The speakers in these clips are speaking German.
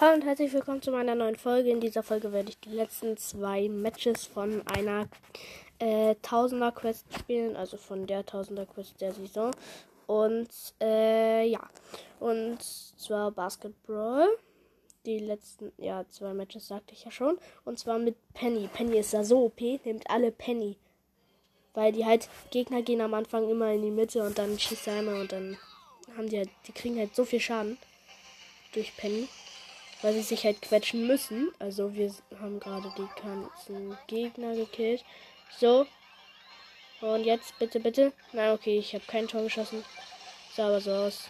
Hallo und herzlich willkommen zu meiner neuen Folge. In dieser Folge werde ich die letzten zwei Matches von einer äh, Tausender Quest spielen, also von der Tausender Quest der Saison. Und äh, ja, und zwar Basketball. Die letzten, ja, zwei Matches sagte ich ja schon. Und zwar mit Penny. Penny ist da so OP, nimmt alle Penny. Weil die halt, Gegner gehen am Anfang immer in die Mitte und dann schießt er einmal und dann haben die halt, die kriegen halt so viel Schaden durch Penny weil sie sich halt quetschen müssen. Also wir haben gerade die ganzen Gegner gekillt. So. Und jetzt bitte, bitte. Na okay, ich habe kein Tor geschossen. Sah aber so aus.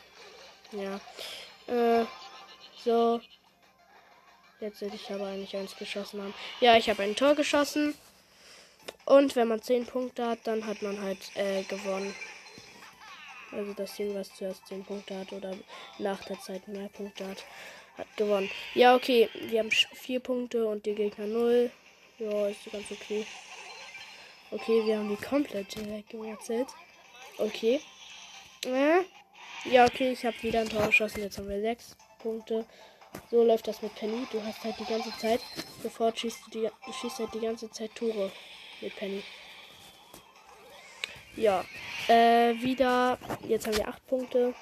Ja. Äh, so. Jetzt hätte ich aber eigentlich eins geschossen haben. Ja, ich habe ein Tor geschossen. Und wenn man 10 Punkte hat, dann hat man halt äh, gewonnen. Also das Team, was zuerst 10 Punkte hat oder nach der Zeit mehr Punkte hat hat gewonnen. Ja, okay. Wir haben vier Punkte und die Gegner null. Ja, ist ganz okay. Okay, wir haben die komplett weggewechselt. Okay. Äh, ja, okay, ich habe wieder ein Tor geschossen. Jetzt haben wir sechs Punkte. So läuft das mit Penny. Du hast halt die ganze Zeit, sofort schießt du die, schießt halt die ganze Zeit Tore mit Penny. Ja, äh, wieder. Jetzt haben wir acht Punkte.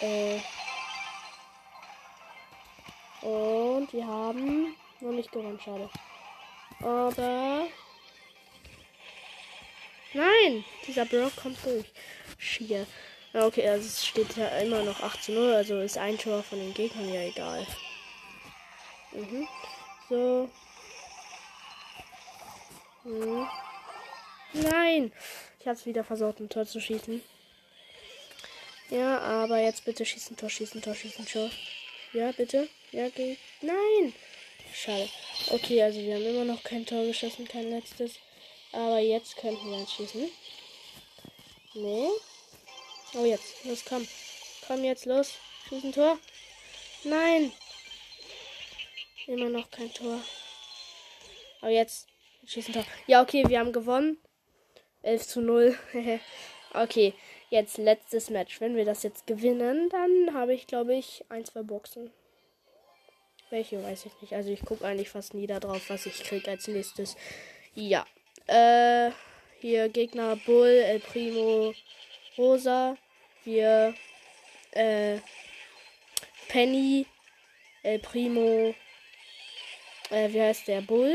Äh, und wir haben noch nicht gewonnen, schade. Aber. Nein! Dieser Brock kommt durch. Schier. Okay, also es steht ja immer noch 8 zu 0, also ist ein Tor von den Gegnern ja egal. Mhm. So. Mhm. Nein! Ich hab's wieder versucht, ein Tor zu schießen. Ja, aber jetzt bitte schießen, Tor, schießen, Tor, schießen, Tor. Ja, bitte. Ja, geht. Nein! Schade. Okay, also wir haben immer noch kein Tor geschossen, kein letztes. Aber jetzt könnten wir schießen. Nee. Oh, jetzt. Los, komm. Komm jetzt, los. Schießen Tor. Nein! Immer noch kein Tor. Aber jetzt. Schießen Tor. Ja, okay, wir haben gewonnen. 11 zu 0. okay, jetzt letztes Match. Wenn wir das jetzt gewinnen, dann habe ich, glaube ich, ein, zwei Boxen. Welche weiß ich nicht. Also ich gucke eigentlich fast nie darauf, was ich kriege als nächstes. Ja. Äh, hier Gegner Bull, El Primo, Rosa. Wir, äh, Penny, El Primo, äh, wie heißt der? Bull.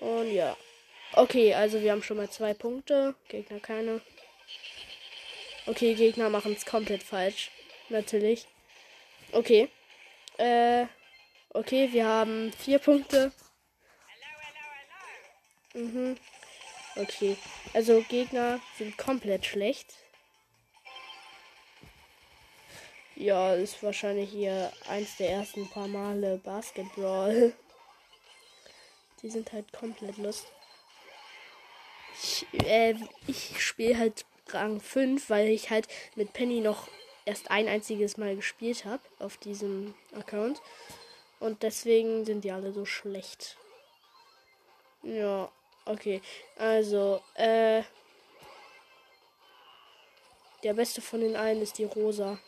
Und ja. Okay, also wir haben schon mal zwei Punkte. Gegner keine. Okay, Gegner machen es komplett falsch. Natürlich. Okay. Äh, okay, wir haben vier Punkte. Mhm. Okay. Also Gegner sind komplett schlecht. Ja, ist wahrscheinlich hier eins der ersten paar Male Basketball. Die sind halt komplett lust. Ich, äh, ich spiele halt Rang 5, weil ich halt mit Penny noch erst ein einziges Mal gespielt habe auf diesem Account. Und deswegen sind die alle so schlecht. Ja, okay. Also, äh. Der beste von den allen ist die Rosa.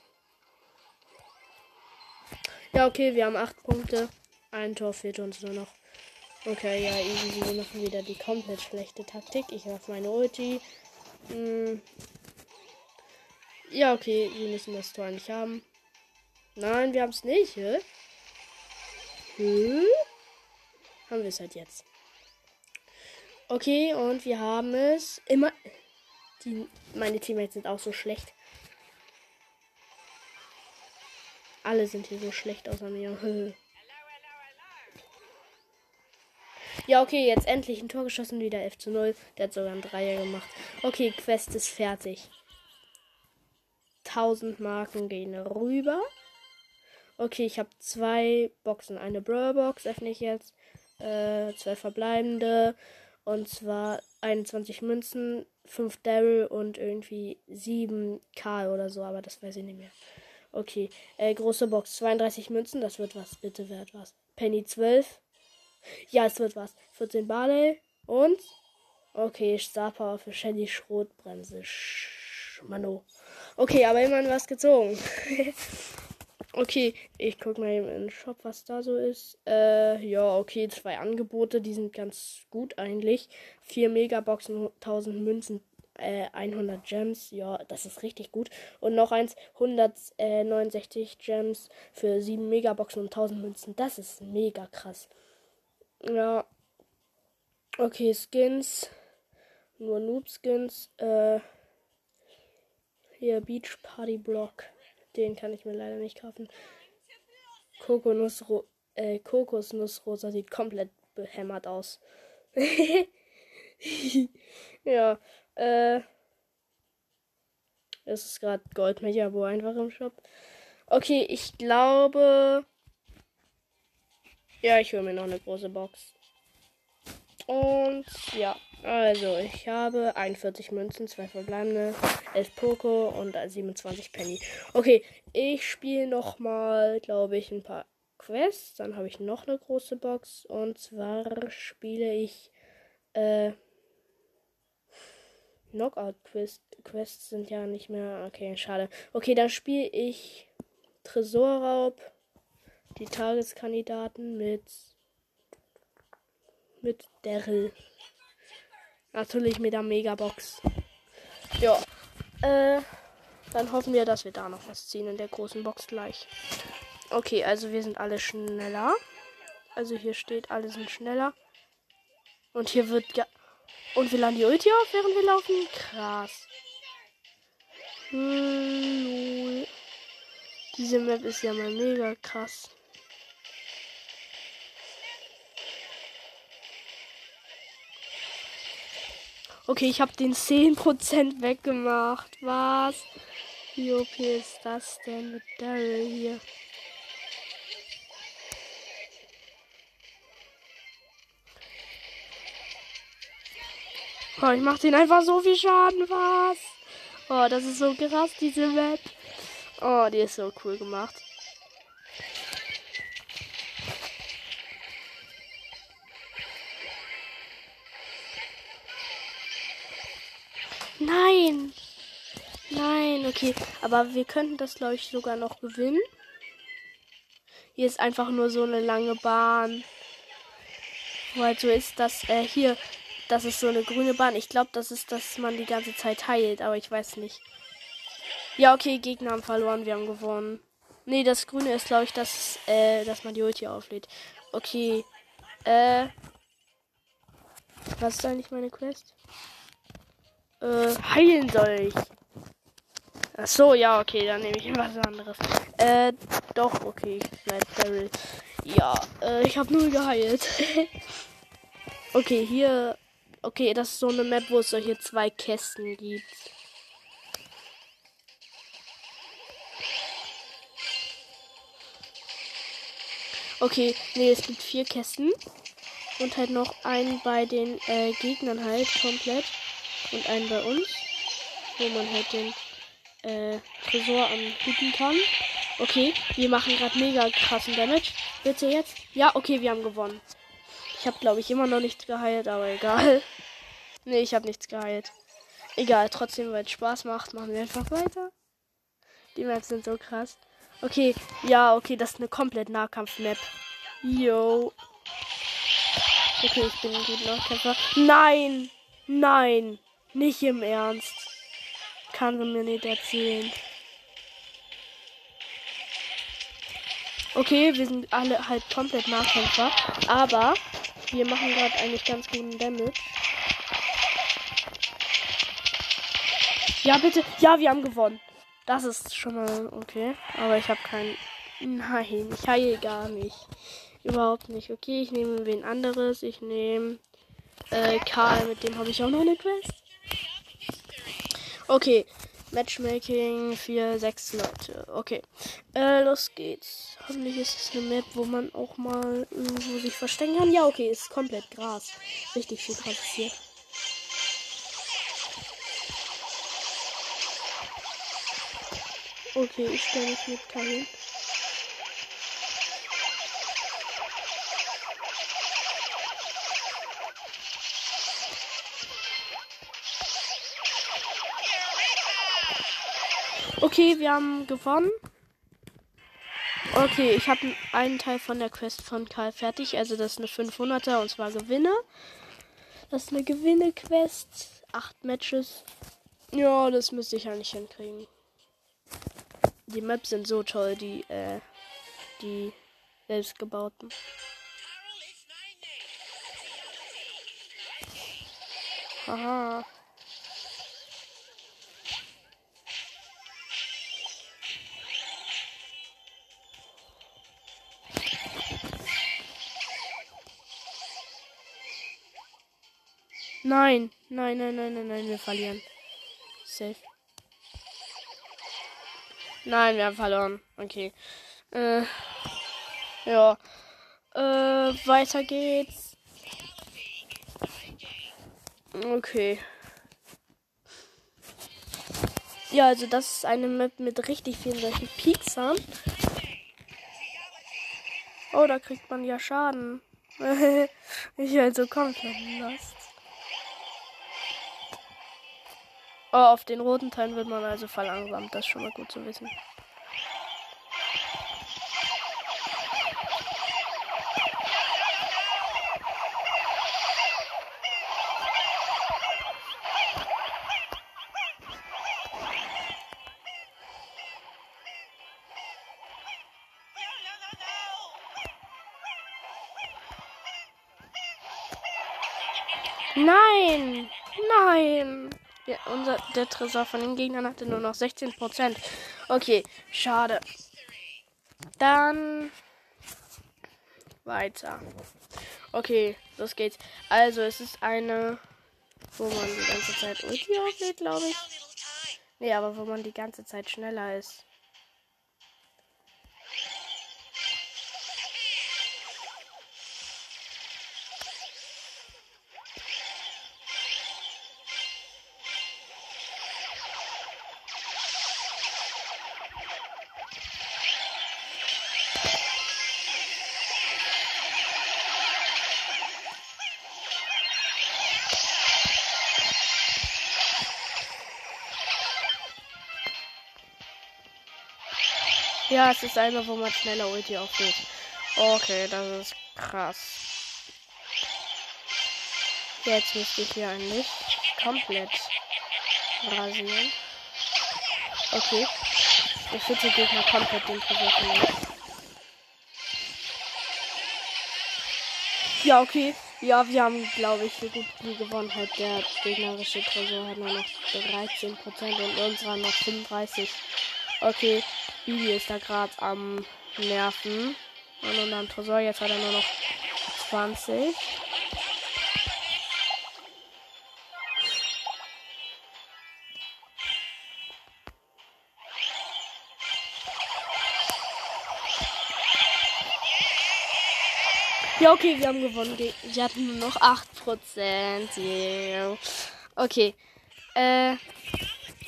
Ja, okay, wir haben acht Punkte. Ein Tor fehlt uns nur noch. Okay, ja. Wir machen wieder die komplett schlechte Taktik. Ich werfe meine Ulti. Hm, ja, okay, wir müssen das Tor nicht haben. Nein, wir haben es nicht, hä? Hm? Haben wir es halt jetzt. Okay, und wir haben es immer. Die, meine Teammates sind auch so schlecht. Alle sind hier so schlecht außer mir. Ja, okay, jetzt endlich ein Tor geschossen, wieder 11 zu 0. Der hat sogar ein Dreier gemacht. Okay, Quest ist fertig. 1000 Marken gehen rüber. Okay, ich habe zwei Boxen. Eine Brawl-Box öffne ich jetzt. Äh, zwei verbleibende. Und zwar 21 Münzen, 5 Daryl und irgendwie 7 Karl oder so, aber das weiß ich nicht mehr. Okay, äh, große Box, 32 Münzen, das wird was, bitte wird was. Penny 12. Ja, es wird was. 14 Barley und. Okay, Star Power für Shelly Schrotbremse. Mano. Okay, aber immerhin was gezogen. Okay, ich guck mal eben in den Shop, was da so ist. Äh, ja, okay, zwei Angebote, die sind ganz gut eigentlich. Vier Megaboxen, 1000 Münzen, äh, 100 Gems, ja, das ist richtig gut. Und noch eins, 169 Gems für 7 Megaboxen und 1000 Münzen, das ist mega krass. Ja, okay, Skins, nur Noob-Skins, äh, hier Beach Party Block. Den kann ich mir leider nicht kaufen. Kokosnussro äh, Kokosnussrosa sieht komplett behämmert aus. ja, äh. Es ist gerade Goldmecher-Bo einfach im Shop. Okay, ich glaube. Ja, ich hole mir noch eine große Box. Und ja, also ich habe 41 Münzen, 2 verbleibende, 11 Poco und 27 Penny. Okay, ich spiele noch mal, glaube ich, ein paar Quests. Dann habe ich noch eine große Box. Und zwar spiele ich äh, Knockout-Quests Quests sind ja nicht mehr. Okay, schade. Okay, dann spiele ich Tresorraub, die Tageskandidaten mit mit Daryl. Natürlich mit der Megabox. Ja. Äh, dann hoffen wir, dass wir da noch was ziehen in der großen Box gleich. Okay, also wir sind alle schneller. Also hier steht, alle sind schneller. Und hier wird ja. Und wir laden die Ulti auf, während wir laufen. Krass. Hm, Diese Map ist ja mal mega krass. Okay, ich habe den 10% weggemacht. Was? Wie OP ist das denn mit Daryl hier? Oh, ich mach den einfach so viel Schaden. Was? Oh, das ist so krass, diese Map. Oh, die ist so cool gemacht. Nein. Nein, okay. Aber wir könnten das, glaube ich, sogar noch gewinnen. Hier ist einfach nur so eine lange Bahn. Weil so ist das, äh, hier, das ist so eine grüne Bahn. Ich glaube, das ist, dass man die ganze Zeit heilt, aber ich weiß nicht. Ja, okay, Gegner haben verloren, wir haben gewonnen. Nee, das grüne ist, glaube ich, dass, äh, dass man die Ulti auflädt. Okay, äh, was ist eigentlich meine Quest? Äh, heilen soll ich. Ach so, ja, okay, dann nehme ich was anderes. Äh, doch, okay, ich bleib Daryl. Ja, äh, ich habe nur geheilt. okay, hier. Okay, das ist so eine Map, wo es solche zwei Kästen gibt. Okay, nee, es gibt vier Kästen. Und halt noch einen bei den äh, Gegnern halt komplett und einen bei uns, wo man halt den äh, Tresor anbieten kann. Okay, wir machen gerade mega krassen Damage. Bitte jetzt? Ja, okay, wir haben gewonnen. Ich habe, glaube ich, immer noch nichts geheilt, aber egal. nee, ich habe nichts geheilt. Egal, trotzdem, weil es Spaß macht, machen wir einfach weiter. Die Maps sind so krass. Okay, ja, okay, das ist eine komplett Nahkampf-Map. Yo. Okay, ich bin ein guter Nahkämpfer. Nein! Nein! Nicht im Ernst. Kann sie mir nicht erzählen. Okay, wir sind alle halt komplett Nachkämpfer. Aber wir machen gerade eigentlich ganz guten Damage. Ja, bitte. Ja, wir haben gewonnen. Das ist schon mal okay. Aber ich habe keinen. Nein, ich heile gar nicht. Überhaupt nicht. Okay, ich nehme wen anderes. Ich nehme äh, Karl, mit dem habe ich auch noch eine Quest. Okay. Matchmaking für sechs Leute. Okay. Äh, los geht's. Hoffentlich ist es eine Map, wo man auch mal irgendwo sich verstecken kann. Ja, okay, ist komplett Gras. Richtig viel Gras hier. Okay, ich stelle mich mit Karin. Okay, wir haben gewonnen. Okay, ich habe einen Teil von der Quest von Karl fertig. Also das ist eine 500er und zwar Gewinne. Das ist eine Gewinne-Quest. Acht Matches. Ja, das müsste ich eigentlich hinkriegen. Die Maps sind so toll, die, äh, die selbstgebauten. Haha. Nein, nein, nein, nein, nein, nein, wir verlieren. Safe. Nein, wir haben verloren. Okay. Äh, ja. Äh, weiter geht's. Okay. Ja, also das ist eine Map mit richtig vielen solchen Pieksern. Oh, da kriegt man ja Schaden. ich also komplett lost. Oh, auf den roten Teilen wird man also verlangsamt. Das ist schon mal gut zu wissen. Nein! Nein! Ja, unser, der Tresor von den Gegnern hatte nur noch 16%. Okay, schade. Dann weiter. Okay, los geht's. Also, es ist eine, wo man die ganze Zeit Ulti auflädt, glaube ich. Nee, aber wo man die ganze Zeit schneller ist. Es ist einmal, wo man schneller Ulti aufgeht. Okay, das ist krass. Jetzt müsste ich hier eigentlich komplett rasieren. Okay. Der vierte Gegner komplett den Versuch Ja, okay. Ja, wir haben, glaube ich, so gut wie gewonnen. Halt der gegnerische Tresor hat nur noch 13% und unserer noch 35%. Okay, Bibi ist da gerade am Nerven. Und am Tresor, jetzt hat er nur noch 20. Ja, okay, wir haben gewonnen. Sie hatten nur noch 8%. Yeah. Okay. Äh,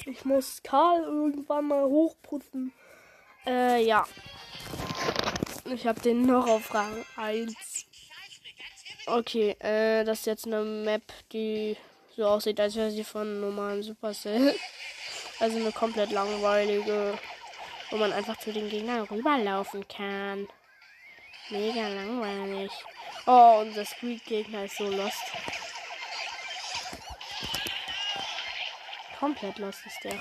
ich muss Karl irgendwann mal hochputzen. Äh, ja. Ich habe den noch auf Rang 1. Okay, äh, das ist jetzt eine Map, die so aussieht, als wäre sie von normalen Supercell. Also eine komplett langweilige, wo man einfach zu den Gegnern rüberlaufen kann. Mega langweilig. Oh, unser Squeak-Gegner ist so lost. Komplett lost ist der.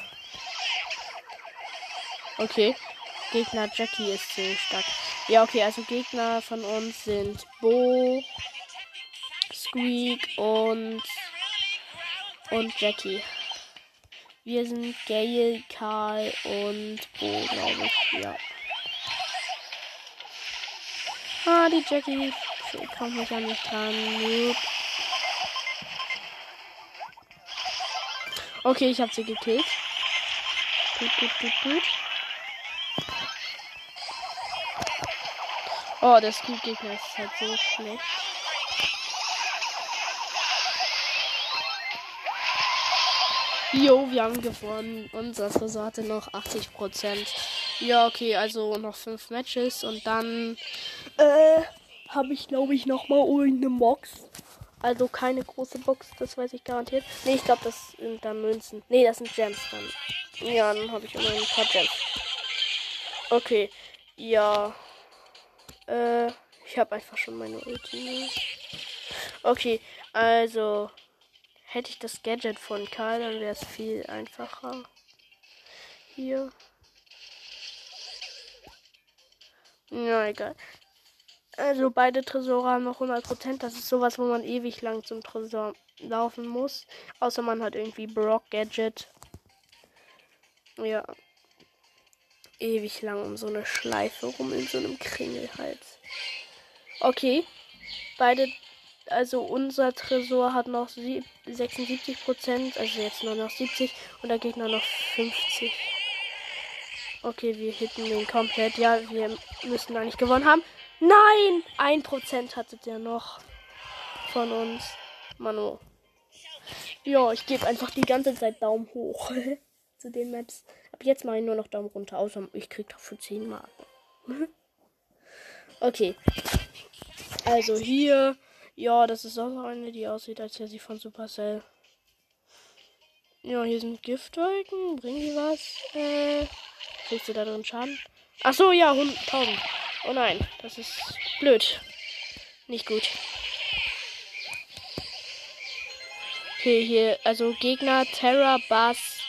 Okay. Gegner Jackie ist zu stark. Ja, okay, also Gegner von uns sind Bo, Squeak und und Jackie. Wir sind Gail, Karl und Bo, glaube ich. Ja. Ah, die Jackie kommt mich ja nicht dran. Okay, ich habe sie gekillt. Gut, gut, gut, gut. Oh, der Scoop-Gegner ist halt so schlecht. Jo, wir haben gewonnen. Unser Tresor hatte noch 80%. Ja, okay, also noch 5 Matches und dann äh, habe ich, glaube ich, nochmal irgendeine Box. Also keine große Box, das weiß ich garantiert. Ne, ich glaube, das sind dann Münzen. Ne, das sind Gems dann. Ja, dann habe ich immer ein paar Gems. Okay, Ja. Äh, ich habe einfach schon meine Ulti. Okay, also hätte ich das Gadget von Karl, dann wäre es viel einfacher. Hier. Ja, egal. Also beide Tresore haben noch 100%. Das ist sowas, wo man ewig lang zum Tresor laufen muss. Außer man hat irgendwie Brock Gadget. Ja. Ewig lang um so eine Schleife rum in so einem Kringelhals. Okay. Beide, also unser Tresor hat noch 76%, also jetzt nur noch 70 und der Gegner noch 50. Okay, wir hitten den komplett. Ja, wir müssen eigentlich gewonnen haben. Nein! Ein Prozent hattet ihr noch von uns. Manu. Ja, ich gebe einfach die ganze Zeit Daumen hoch zu den Maps. Ab jetzt mache ich nur noch Daumen runter, außer ich krieg dafür 10 Marken. okay. Also hier. Ja, das ist auch eine, die aussieht, als wäre sie von Supercell. Ja, hier sind Giftwolken. Bringen die was? Äh, kriegst du da drin Schaden? Ach so, ja, 1000. Oh nein, das ist blöd. Nicht gut. Okay, hier, also Gegner Terra, Bass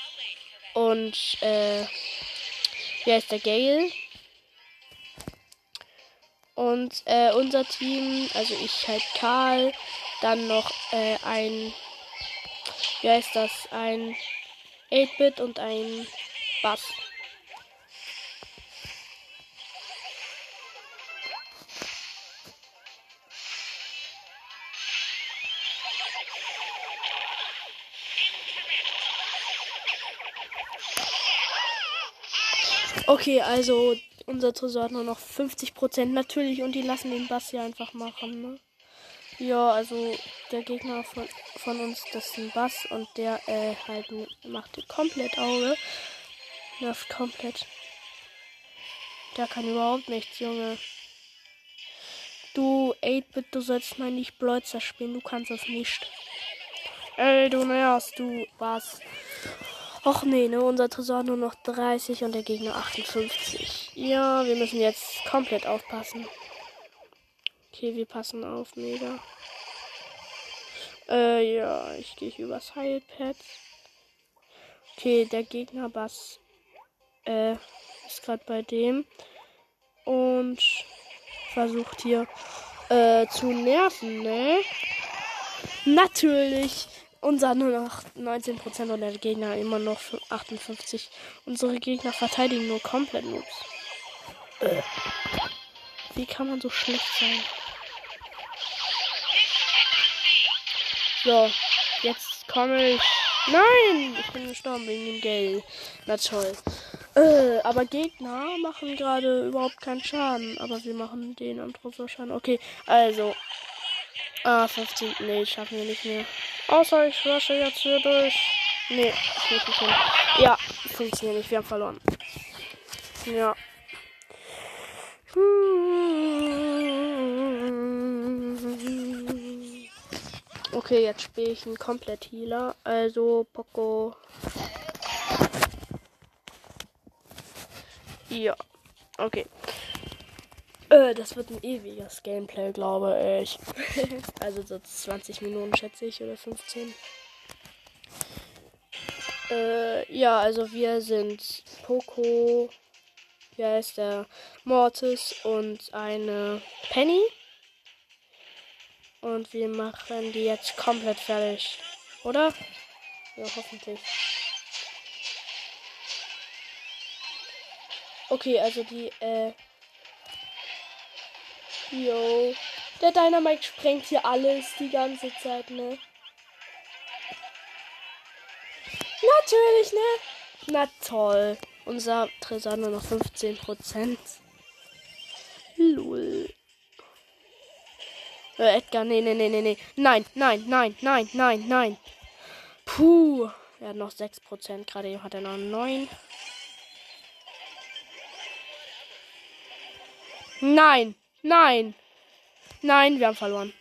und, äh, wer ist der Gale? Und, äh, unser Team, also ich halt Karl, dann noch, äh, ein, wie heißt das, ein 8-Bit und ein Bass. Okay, also unser Tresor hat nur noch 50% natürlich und die lassen den Bass hier einfach machen, ne? Ja, also der Gegner von, von uns, das ist ein Bass und der äh, halt macht komplett Auge. Nervt komplett. Der kann überhaupt nichts, Junge. Du, 8-Bit, du sollst mal nicht Blötzer spielen, du kannst das nicht. Ey, du nervst, du was. Och nee, ne, unser Tresor nur noch 30 und der Gegner 58. Ja, wir müssen jetzt komplett aufpassen. Okay, wir passen auf, mega. Äh, ja, ich gehe übers Heilpad. Okay, der Gegner Bass äh, ist gerade bei dem und versucht hier äh, zu nerven, ne? Natürlich unser nur noch 19% und der Gegner immer noch 58. Unsere Gegner verteidigen nur komplett Noobs. Äh. Wie kann man so schlecht sein? So, jetzt komme ich. Nein! Ich bin gestorben wegen dem Geld. Na toll. Äh, aber Gegner machen gerade überhaupt keinen Schaden. Aber wir machen den am Schaden. Okay, also. Ah, 15. Nee, schaffen wir nicht mehr. Außer ich rushe jetzt hier durch. Nee, ich nicht hin. Ja, funktioniert nicht. Wir haben verloren. Ja. Okay, jetzt spiele ich einen komplett Healer. Also Poco. Ja. Okay. Äh, das wird ein ewiges Gameplay, glaube ich. also so 20 Minuten schätze ich oder 15. Äh, ja, also wir sind Poco, wie heißt der? Mortis und eine Penny. Und wir machen die jetzt komplett fertig. Oder? Ja, hoffentlich. Okay, also die, äh, Jo. Der Dynamite sprengt hier alles die ganze Zeit, ne? Natürlich, ne? Na toll. Unser Tresor nur noch 15%. Lul. Äh, Edgar, nee, nee, nee, nee, nee. Nein, nein, nein, nein, nein, nein. Puh. Er hat noch 6%. Gerade hat er noch 9. Nein. Nein. Nein, wir haben verloren.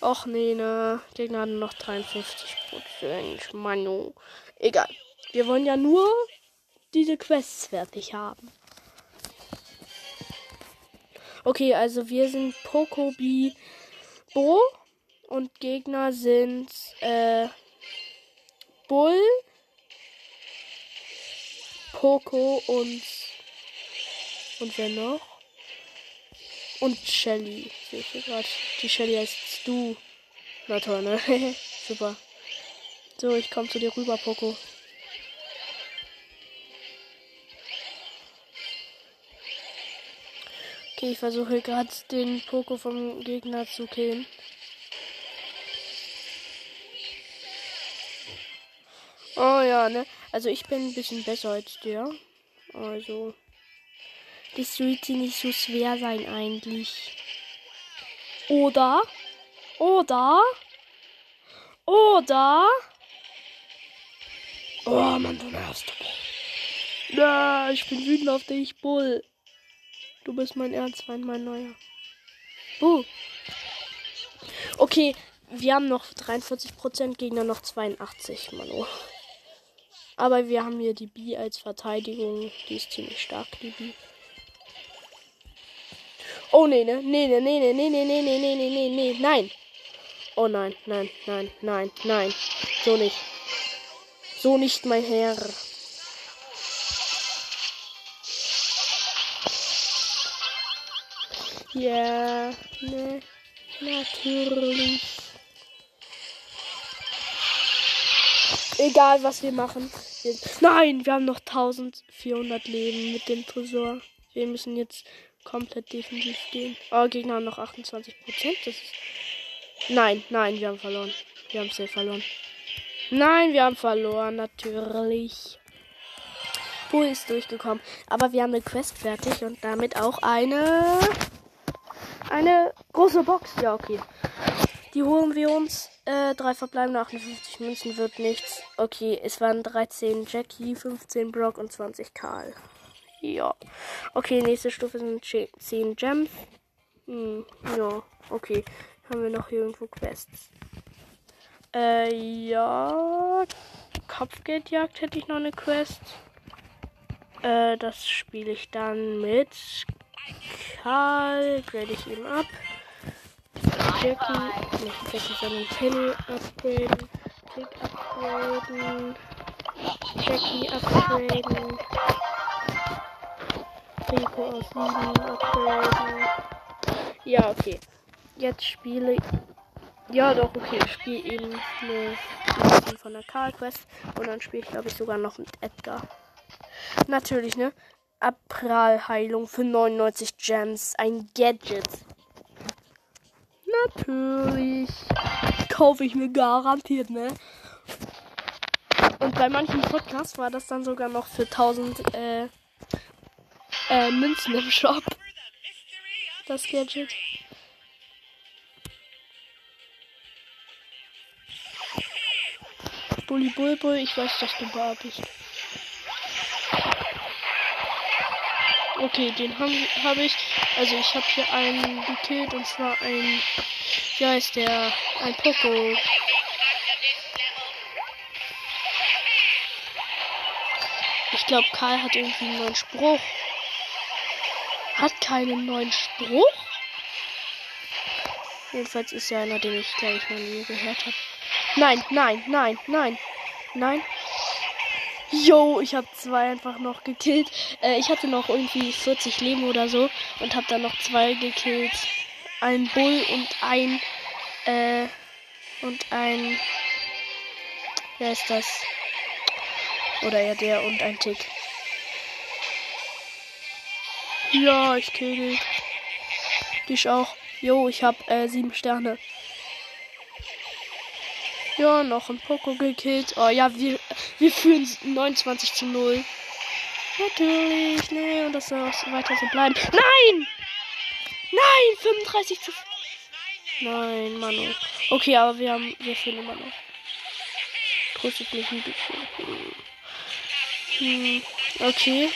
Och nee, ne. Gegner hatten noch 53 Prozent. Manu. Egal. Wir wollen ja nur diese Quests fertig haben. Okay, also wir sind Pokobi Bo und Gegner sind äh, Bull, Poco und und wer noch? Und Shelly. Sehe ich hier gerade. Die Shelly heißt Stu. Na toll, ne? Super. So, ich komme zu dir rüber, Poco. Okay, ich versuche gerade den Poco vom Gegner zu killen. Oh ja, ne? Also ich bin ein bisschen besser als der. Also. Das sollte nicht so schwer sein eigentlich. Oder? Oder? Oder? Oh Mann, du nervst. Na, ich bin wütend auf dich, Bull. Du bist mein Erzfeind, mein neuer. Uh. Okay, wir haben noch 43%, Gegner noch 82, Manu. Aber wir haben hier die B als Verteidigung. Die ist ziemlich stark, die B. Oh nee, ne? Nee, ne, nee, ne, nee, nee, nee, nee, nee, nee, nee, nee, nein. Oh nein, nein, nein, nein, nein. So nicht. So nicht, mein Herr. Ja, ne, natürlich. Egal, was wir machen. Nein, wir haben noch 1400 Leben mit dem Tresor. Wir müssen jetzt komplett defensiv stehen. Oh, Gegner haben noch 28 Prozent. Das ist. Nein, nein, wir haben verloren. Wir haben safe verloren. Nein, wir haben verloren, natürlich. Bull ist durchgekommen. Aber wir haben eine Quest fertig und damit auch eine. Eine große Box. Ja, okay. Die holen wir uns. Äh, drei verbleibende 58 Münzen wird nichts. Okay, es waren 13 Jackie, 15 Brock und 20 Karl. Ja. Okay, nächste Stufe sind 10 Gems. Hm, ja, okay. Haben wir noch irgendwo Quests? Äh, ja. Kopfgeldjagd hätte ich noch eine Quest. Äh, das spiele ich dann mit Karl. Grade ich eben ab. Jackie. Nicht Jackie, sondern Penny upgraden. Tick upgraden. Jackie upgraden. Rico aus 7 upgraden. Ja, okay. Jetzt spiele ich. Ja, doch, okay. Ich spiele eben eine von der Karl Quest. Und dann spiele ich, glaube ich, sogar noch mit Edgar. Natürlich, ne? Abralheilung für 99 Gems. Ein Gadget. Natürlich. Kaufe ich mir garantiert, ne? Und bei manchen Podcasts war das dann sogar noch für 1000 äh, äh, Münzen im Shop. Das Gadget. Bully Bulbul, ich weiß, dass du da bist. Okay, den habe hab ich. Also ich habe hier einen gekillt und zwar ein. Wie heißt der? Ein Poco. Ich glaube, Karl hat irgendwie einen neuen Spruch hat keinen neuen Spruch. Jedenfalls ist ja einer, den ich, glaube ich, noch nie gehört habe. Nein, nein, nein, nein, nein. Yo, ich habe zwei einfach noch gekillt. Äh, ich hatte noch irgendwie 40 Leben oder so und habe dann noch zwei gekillt. Ein Bull und ein äh, und ein wer ist das? Oder ja der und ein Tick. Ja, ich kill dich. Dich auch. Jo, ich hab äh, sieben Sterne. Ja, noch ein Poco gekillt. Oh ja, wir, wir führen 29 zu 0. Natürlich, nee, und das soll auch weiter so bleiben. Nein! Nein, 35 zu. Nein, Manu. Okay, aber wir haben, wir führen immer noch. Tröstet mich ein bisschen. Hm, okay.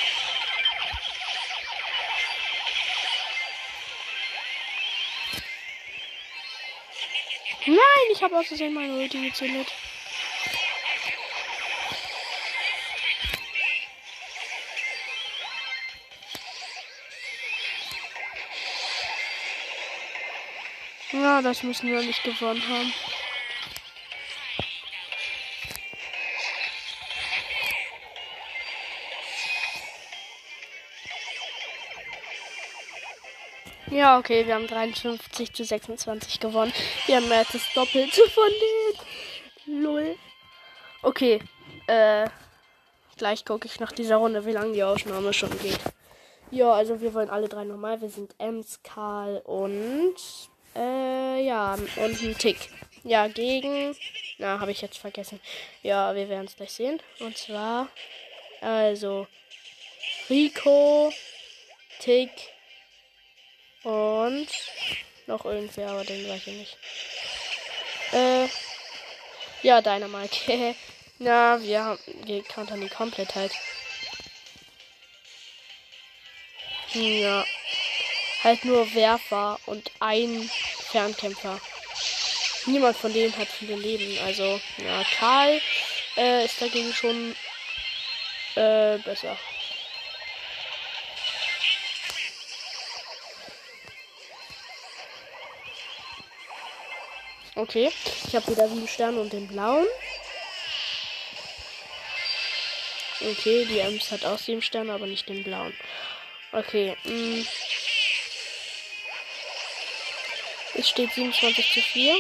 Nein, ich habe aus Versehen meine Ulti gezündet. Ja, das müssen wir nicht gewonnen haben. Ja, okay, wir haben 53 zu 26 gewonnen. Wir haben als das Doppelte von den. Null. Okay, äh. Gleich gucke ich nach dieser Runde, wie lange die Aufnahme schon geht. Ja, also wir wollen alle drei nochmal. Wir sind Ems, Karl und. Äh, ja, und ein Tick. Ja, gegen. Na, habe ich jetzt vergessen. Ja, wir werden es gleich sehen. Und zwar. Also. Rico, Tick, und noch irgendwer, aber den weiß ich nicht. Äh, ja, Dynamite. Na, wir haben, wir countern die komplett halt. Ja. Halt nur Werfer und ein Fernkämpfer. Niemand von denen hat viele Leben. Also, ja, Karl äh, ist dagegen schon äh, besser. Okay. Ich habe wieder sieben Sterne und den blauen. Okay, die Ems hat auch sieben Sterne, aber nicht den blauen. Okay. Mh. Mm. Es steht 27 zu 4.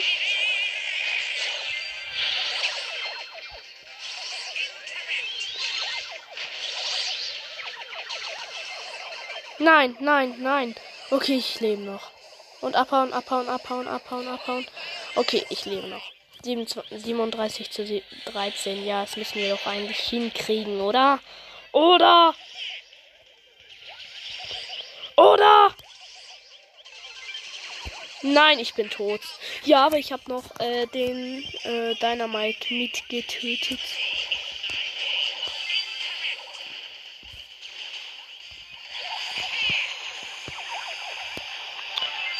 Nein, nein, nein. Okay, ich lebe noch. Und abhauen, abhauen, abhauen, abhauen, abhauen. Okay, ich lebe noch. 37 zu 13. Ja, das müssen wir doch eigentlich hinkriegen, oder? Oder? Oder? Nein, ich bin tot. Ja, aber ich habe noch äh, den äh, Dynamite mitgetötet.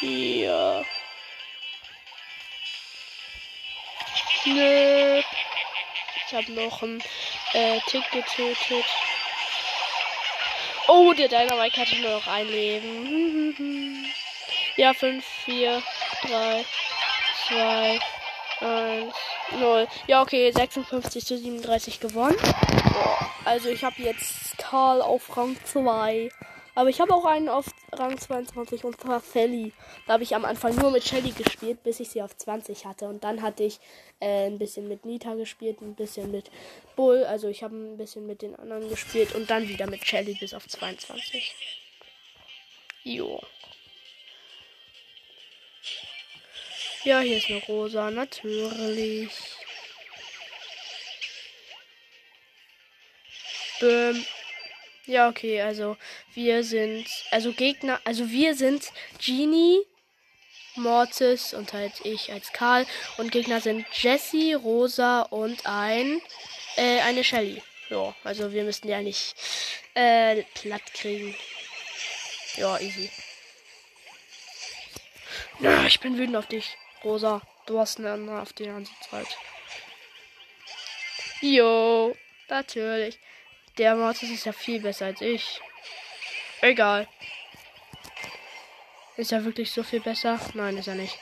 Ja. Nö. Ich habe noch einen äh, Tick getötet. Oh, der Dynamite hatte nur noch ein Leben. ja, 5, 4, 3, 2, 1, 0. Ja, okay, 56 zu 37 gewonnen. Also ich habe jetzt Karl auf Rang 2. Aber ich habe auch einen auf Rang 22 und zwar Felly. Da habe ich am Anfang nur mit Shelly gespielt, bis ich sie auf 20 hatte. Und dann hatte ich äh, ein bisschen mit Nita gespielt, ein bisschen mit Bull. Also ich habe ein bisschen mit den anderen gespielt und dann wieder mit Shelly bis auf 22. Jo. Ja, hier ist eine Rosa, natürlich. Bäm. Ja, okay, also wir sind, also Gegner, also wir sind Genie, Mortis und halt ich als Karl und Gegner sind Jesse, Rosa und ein, äh, eine Shelly. Ja, also wir müssten ja nicht, äh, platt kriegen. Ja, easy. Ja, ich bin wütend auf dich, Rosa. Du hast eine auf die ganze Zeit. Jo, natürlich. Der Mortis ist ja viel besser als ich. Egal. Ist er wirklich so viel besser? Nein, ist er nicht.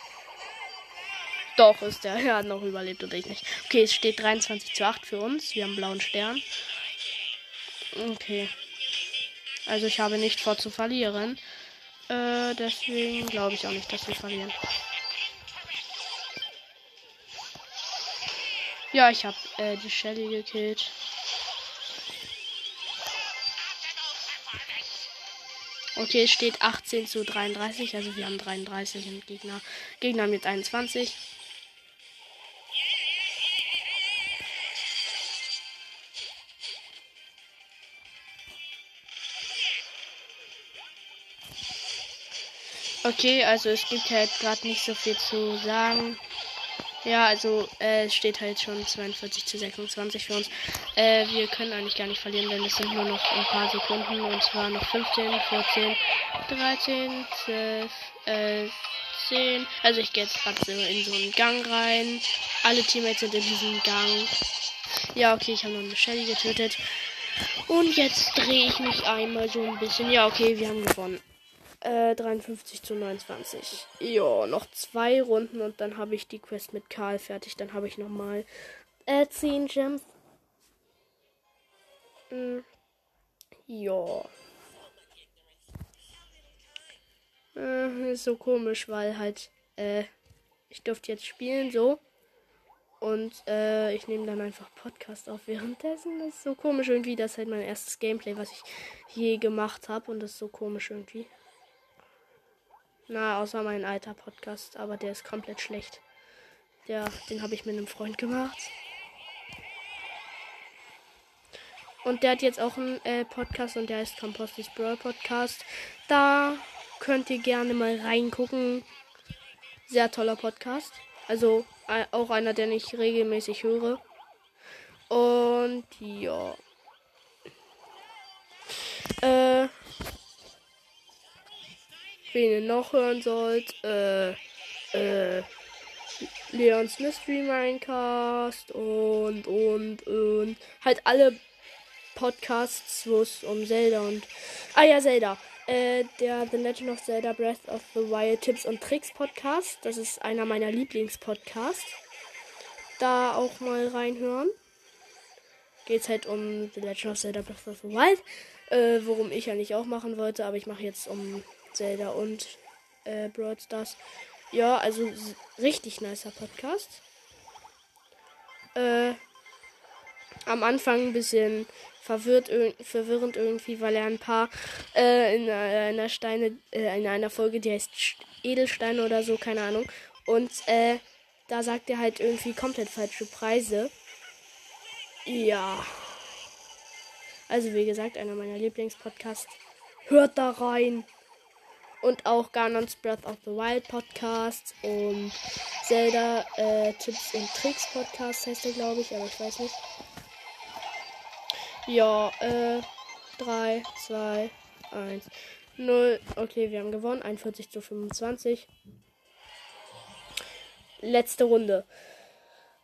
Doch, ist er. Er hat noch überlebt und ich nicht. Okay, es steht 23 zu 8 für uns. Wir haben blauen Stern. Okay. Also ich habe nicht vor zu verlieren. Äh, deswegen glaube ich auch nicht, dass wir verlieren. Ja, ich habe äh, die Shelly gekillt. Okay, es steht 18 zu 33. Also wir haben 33 und Gegner. Gegner mit 21. Okay, also es gibt halt gerade nicht so viel zu sagen. Ja, also äh, es steht halt schon 42 zu 26 für uns. Äh, wir können eigentlich gar nicht verlieren, denn es sind nur noch ein paar Sekunden. Und zwar noch 15, 14, 13, 12, 11, 10. Also ich gehe jetzt gerade in so einen Gang rein. Alle Teammates sind in diesem Gang. Ja, okay, ich habe noch eine Shelly getötet. Und jetzt drehe ich mich einmal so ein bisschen. Ja, okay, wir haben gewonnen. Äh, 53 zu 29. Ja, noch zwei Runden und dann habe ich die Quest mit Karl fertig. Dann habe ich nochmal äh, 10 Gems. Hm. Ja. Äh, ist so komisch, weil halt, äh, ich durfte jetzt spielen so. Und äh, ich nehme dann einfach Podcast auf währenddessen. Das ist so komisch irgendwie. Das ist halt mein erstes Gameplay, was ich je gemacht habe. Und das ist so komisch irgendwie. Na, außer mein alter Podcast. Aber der ist komplett schlecht. Der, den habe ich mit einem Freund gemacht. Und der hat jetzt auch einen äh, Podcast und der heißt Compostis Brawl Podcast. Da könnt ihr gerne mal reingucken. Sehr toller Podcast. Also auch einer, den ich regelmäßig höre. Und ja. Äh, wen ihr noch hören sollt, äh, äh, Leons Mystery Minecast und, und, und halt alle Podcasts, wo es um Zelda und, ah ja, Zelda, äh, der The Legend of Zelda Breath of the Wild Tipps und Tricks Podcast. Das ist einer meiner Lieblingspodcasts. Da auch mal reinhören. Geht's halt um The Legend of Zelda Breath of the Wild. Äh, worum ich ja nicht auch machen wollte, aber ich mache jetzt um Zelda und äh, Brawl Stars. Ja, also richtig nicer Podcast. Äh, am Anfang ein bisschen verwirrt, verwirrend irgendwie, weil er ein paar äh, in einer Steine, äh, in einer Folge, die heißt Edelsteine oder so, keine Ahnung. Und äh, da sagt er halt irgendwie komplett falsche Preise. Ja. Also wie gesagt, einer meiner Lieblingspodcasts. Hört da rein. Und auch Ganons Breath of the Wild Podcast und Zelda äh, Tipps und Tricks Podcast heißt er, glaube ich, aber ich weiß nicht. Ja, äh, 3, 2, 1, 0. Okay, wir haben gewonnen. 41 zu 25. Letzte Runde.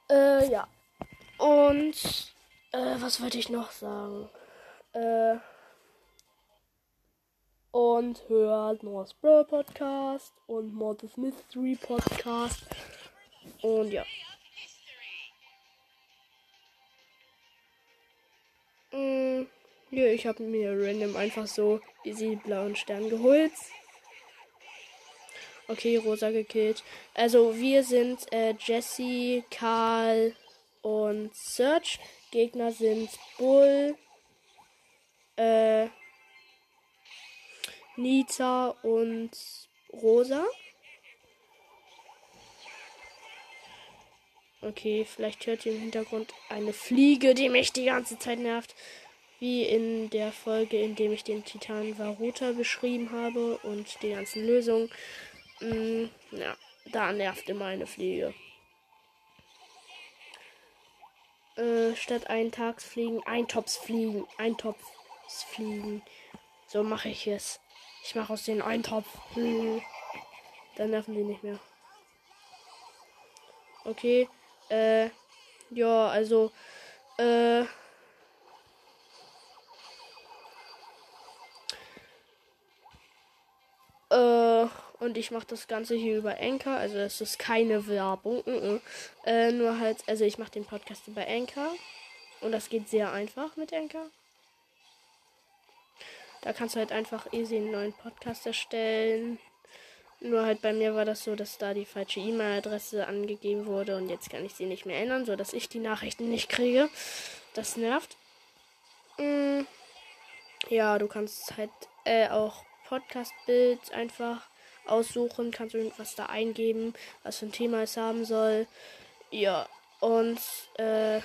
Äh, ja. Und, äh, was wollte ich noch sagen? Äh, und hört North Bro Podcast und Mortis Mystery Podcast. Und ja. Mm, ja, ich habe mir random einfach so easy blauen Stern geholt. Okay, rosa gekillt. Also wir sind äh, Jesse, Karl und Search. Gegner sind Bull, äh, Nita und Rosa. Okay, vielleicht hört ihr im Hintergrund eine Fliege, die mich die ganze Zeit nervt. Wie in der Folge, in dem ich den Titan Varuta beschrieben habe und die ganzen Lösungen. Mm, ja, da nervt immer eine Fliege. Äh, statt Eintagsfliegen, Eintopfsfliegen, Eintopfsfliegen. So mache ich es. Ich mache aus den Eintopf. Hm. Dann nerven die nicht mehr. Okay. Äh, ja, also, äh, äh, und ich mache das Ganze hier über Anchor, also es ist keine Werbung, uh -uh. Äh, nur halt, also ich mache den Podcast über Anchor und das geht sehr einfach mit Anchor. Da kannst du halt einfach easy einen neuen Podcast erstellen. Nur halt bei mir war das so, dass da die falsche E-Mail-Adresse angegeben wurde und jetzt kann ich sie nicht mehr ändern, so dass ich die Nachrichten nicht kriege. Das nervt. Mm. Ja, du kannst halt äh, auch Podcast-Bild einfach aussuchen, kannst irgendwas da eingeben, was für ein Thema es haben soll. Ja, und äh,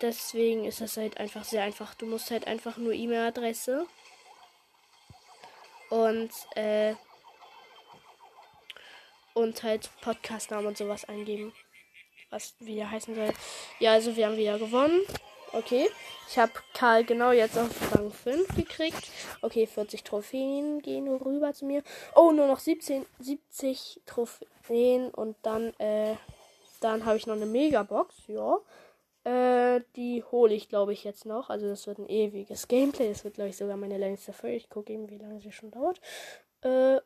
deswegen ist das halt einfach sehr einfach. Du musst halt einfach nur E-Mail-Adresse und äh, und halt Podcastnamen und sowas eingeben. Was wieder heißen soll. Ja, also wir haben wieder gewonnen. Okay. Ich habe Karl genau jetzt auf Rang 5 gekriegt. Okay, 40 Trophäen gehen rüber zu mir. Oh, nur noch 17, 70 Trophäen und dann, äh, dann habe ich noch eine Megabox. Ja. Äh, die hole ich, glaube ich, jetzt noch. Also das wird ein ewiges Gameplay. Das wird, glaube ich, sogar meine längste Folge. Ich gucke eben, wie lange sie schon dauert. Äh,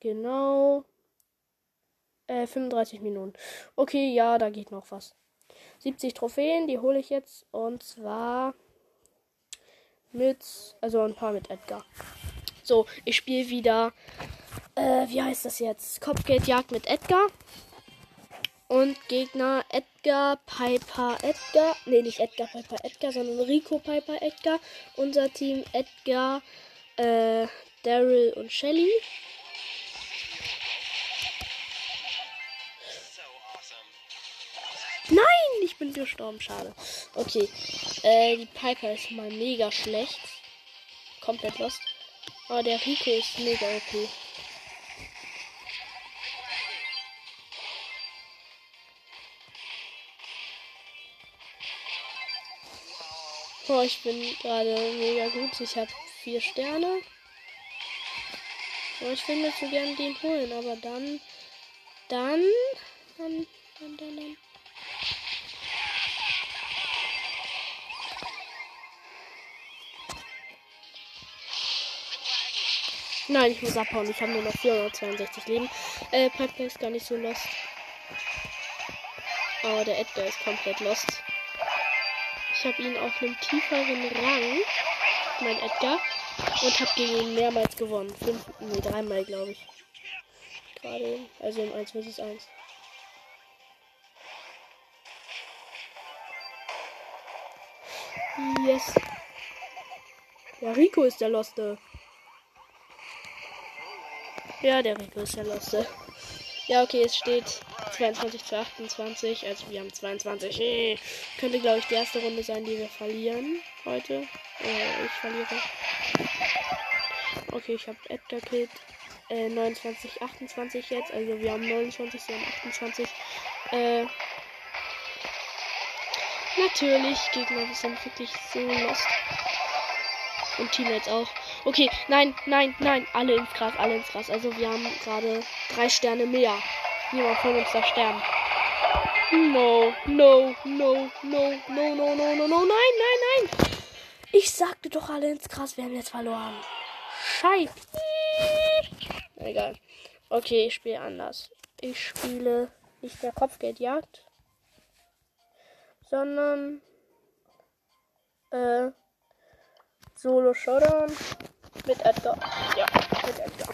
genau. Äh, 35 Minuten. Okay, ja, da geht noch was. 70 Trophäen, die hole ich jetzt. Und zwar mit, also ein paar mit Edgar. So, ich spiele wieder, äh, wie heißt das jetzt? Kopfgeldjagd mit Edgar. Und Gegner Edgar, Piper, Edgar. Ne, nicht Edgar, Piper, Edgar, sondern Rico, Piper, Edgar. Unser Team Edgar, äh, Daryl und Shelly. Nein, ich bin gestorben, schade. Okay, äh, die Piper ist mal mega schlecht. Komplett lost. Aber der Rico ist mega okay. Oh, ich bin gerade mega gut. Ich habe vier Sterne. Oh, ich will mir so gerne den holen, aber dann. Dann. Dann, dann, dann, dann. Nein, ich muss abhauen. Ich habe nur noch 462 Leben. Äh, Piper ist gar nicht so lost. Aber der Edgar ist komplett lost. Habe ihn auf einem tieferen Rang, mein Edgar, und habe gegen ihn mehrmals gewonnen. Fünf, nee, dreimal, glaube ich. Gerade, also im 1 vs 1. Yes. Ja, Rico ist der Loste. Ja, der Rico ist der Loste. Ja, okay, es steht 22 zu 28. Also wir haben 22. Hey. Könnte, glaube ich, die erste Runde sein, die wir verlieren heute. Äh, ich verliere. Okay, ich habe Edgar Kid. Äh, 29, 28 jetzt. Also wir haben 29, sie haben 28. Äh, natürlich, Gegner sind wirklich so lost. Und Teammates auch. Okay, nein, nein, nein. Alle ins Gras, alle ins Gras. Also wir haben gerade drei Sterne mehr. Niemand von uns da sterben. No, no, no, no, no, no, no, no, no, nein, nein, nein. Ich sagte doch alle ins Gras, wir haben jetzt verloren. Scheiße. Egal. Okay, ich spiele anders. Ich spiele nicht mehr Kopfgeldjagd, sondern äh, Solo Showdown mit Edgar. Ja, mit Edgar.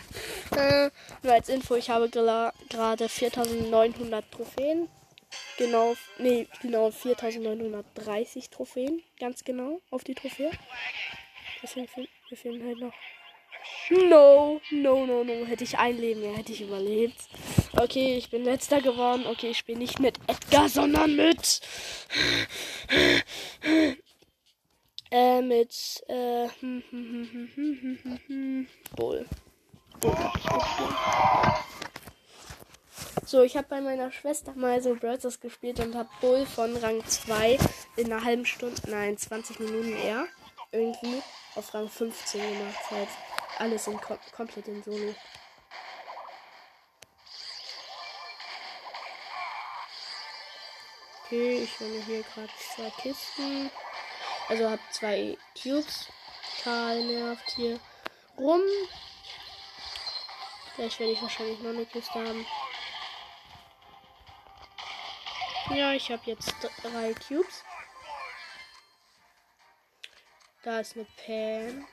Äh, nur als Info, ich habe gerade 4900 Trophäen. Genau, nee, genau 4930 Trophäen. Ganz genau auf die Trophäe. Deswegen wir fehlen halt noch. No, no, no, no. Hätte ich ein Leben mehr, hätte ich überlebt. Okay, ich bin letzter geworden. Okay, ich spiele nicht mit Edgar, sondern mit. Äh, mit. Äh. Bull. So, ich habe bei meiner Schwester mal so Brothers gespielt und habe Bull von Rang 2 in einer halben Stunde, nein, 20 Minuten eher, irgendwie auf Rang 15 gemacht. Halt alles in, kom komplett in Solo. Okay, ich hole hier gerade zwei Kisten. Also habe zwei Cubes. Karl nervt hier rum. Vielleicht werde ich wahrscheinlich noch eine Kiste haben. Ja, ich habe jetzt drei Cubes. Da ist eine Pan.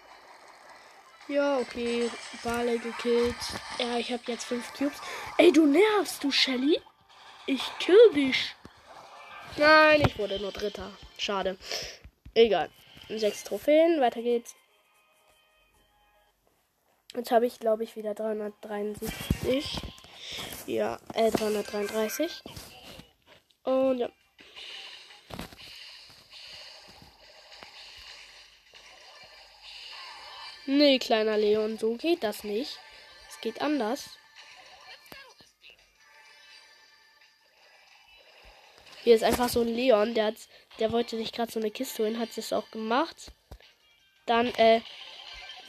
Ja, okay. Bale gekillt. Ja, ich habe jetzt fünf Cubes. Ey, du nervst, du Shelly. Ich kill dich. Nein, ich wurde nur Dritter. Schade. Egal. Sechs Trophäen. Weiter geht's. Jetzt habe ich, glaube ich, wieder 373. Ja, äh, 333. Und ja. Nee, kleiner Leon, so geht das nicht. Es geht anders. Hier ist einfach so ein Leon, der hat, der wollte sich gerade so eine Kiste holen, hat es auch gemacht. Dann, äh,